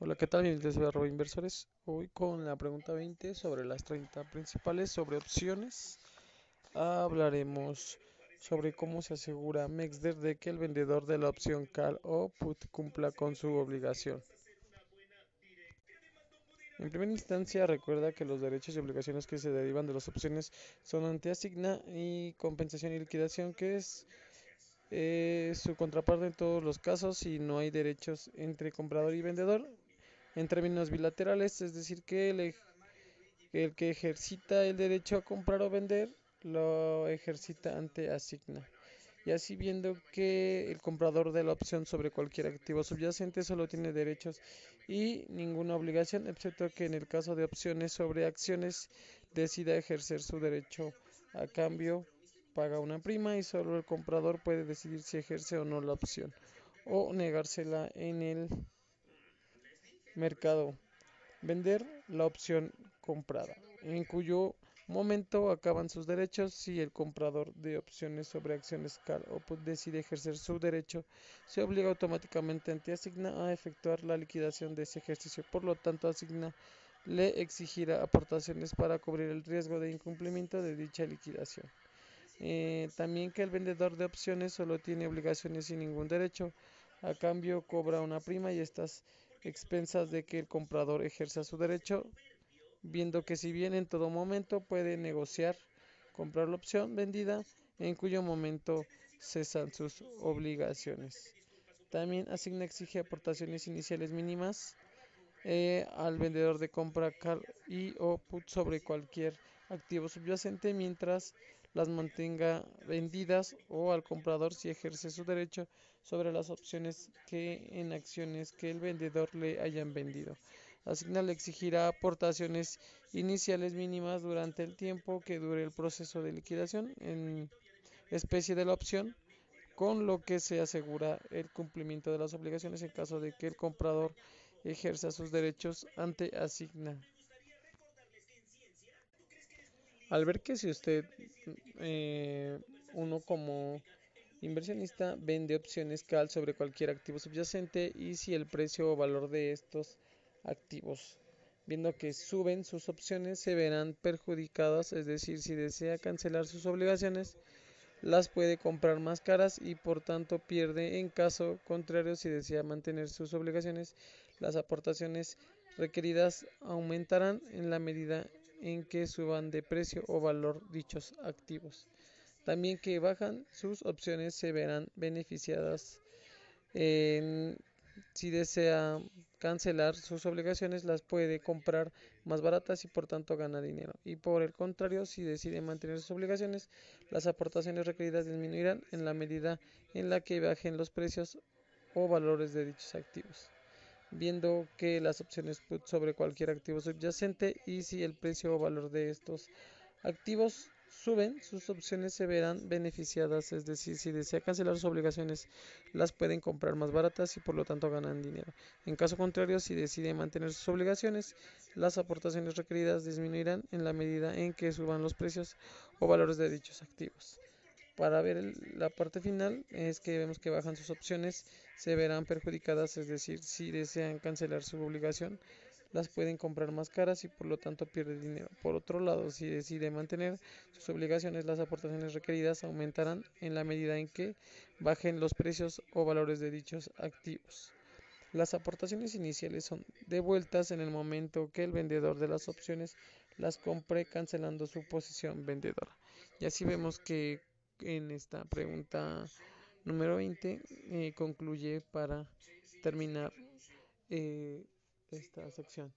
Hola, ¿qué tal? Bienvenidos a arroba inversores. Hoy con la pregunta 20 sobre las 30 principales sobre opciones. Hablaremos sobre cómo se asegura Mexder de que el vendedor de la opción call o put cumpla con su obligación. En primera instancia, recuerda que los derechos y obligaciones que se derivan de las opciones son anteasigna y compensación y liquidación, que es eh, su contraparte en todos los casos si no hay derechos entre comprador y vendedor en términos bilaterales, es decir, que el, el, que ejercita el derecho a comprar o vender lo ejercita ante asigna. Y así viendo que el comprador de la opción sobre cualquier activo subyacente solo tiene derechos y ninguna obligación, excepto que en el caso de opciones sobre acciones decida ejercer su derecho a cambio, paga una prima y solo el comprador puede decidir si ejerce o no la opción o negársela en el mercado. Vender la opción comprada, en cuyo momento acaban sus derechos si el comprador de opciones sobre acciones call o put decide ejercer su derecho, se obliga automáticamente ante Asigna a efectuar la liquidación de ese ejercicio. Por lo tanto, Asigna le exigirá aportaciones para cubrir el riesgo de incumplimiento de dicha liquidación. Eh, también que el vendedor de opciones solo tiene obligaciones y ningún derecho. A cambio cobra una prima y estas expensas de que el comprador ejerza su derecho, viendo que si bien en todo momento puede negociar comprar la opción vendida, en cuyo momento cesan sus obligaciones. También asigna exige aportaciones iniciales mínimas eh, al vendedor de compra y o put sobre cualquier activo subyacente mientras las mantenga vendidas o al comprador si ejerce su derecho sobre las opciones que en acciones que el vendedor le hayan vendido. Asigna le exigirá aportaciones iniciales mínimas durante el tiempo que dure el proceso de liquidación en especie de la opción, con lo que se asegura el cumplimiento de las obligaciones en caso de que el comprador ejerza sus derechos ante Asigna. Al ver que si usted, eh, uno como inversionista, vende opciones CAL sobre cualquier activo subyacente y si el precio o valor de estos activos, viendo que suben sus opciones, se verán perjudicadas, es decir, si desea cancelar sus obligaciones, las puede comprar más caras y por tanto pierde. En caso contrario, si desea mantener sus obligaciones, las aportaciones requeridas aumentarán en la medida en que suban de precio o valor dichos activos. También que bajan sus opciones se verán beneficiadas. si desea cancelar sus obligaciones, las puede comprar más baratas y por tanto gana dinero. Y por el contrario, si decide mantener sus obligaciones, las aportaciones requeridas disminuirán en la medida en la que bajen los precios o valores de dichos activos viendo que las opciones put sobre cualquier activo subyacente y si el precio o valor de estos activos suben, sus opciones se verán beneficiadas, es decir, si desea cancelar sus obligaciones, las pueden comprar más baratas y por lo tanto ganan dinero. En caso contrario, si decide mantener sus obligaciones, las aportaciones requeridas disminuirán en la medida en que suban los precios o valores de dichos activos. Para ver la parte final es que vemos que bajan sus opciones, se verán perjudicadas, es decir, si desean cancelar su obligación, las pueden comprar más caras y por lo tanto pierde dinero. Por otro lado, si decide mantener sus obligaciones, las aportaciones requeridas aumentarán en la medida en que bajen los precios o valores de dichos activos. Las aportaciones iniciales son devueltas en el momento que el vendedor de las opciones las compre cancelando su posición vendedora. Y así vemos que en esta pregunta número 20 eh, concluye para terminar eh, esta sección.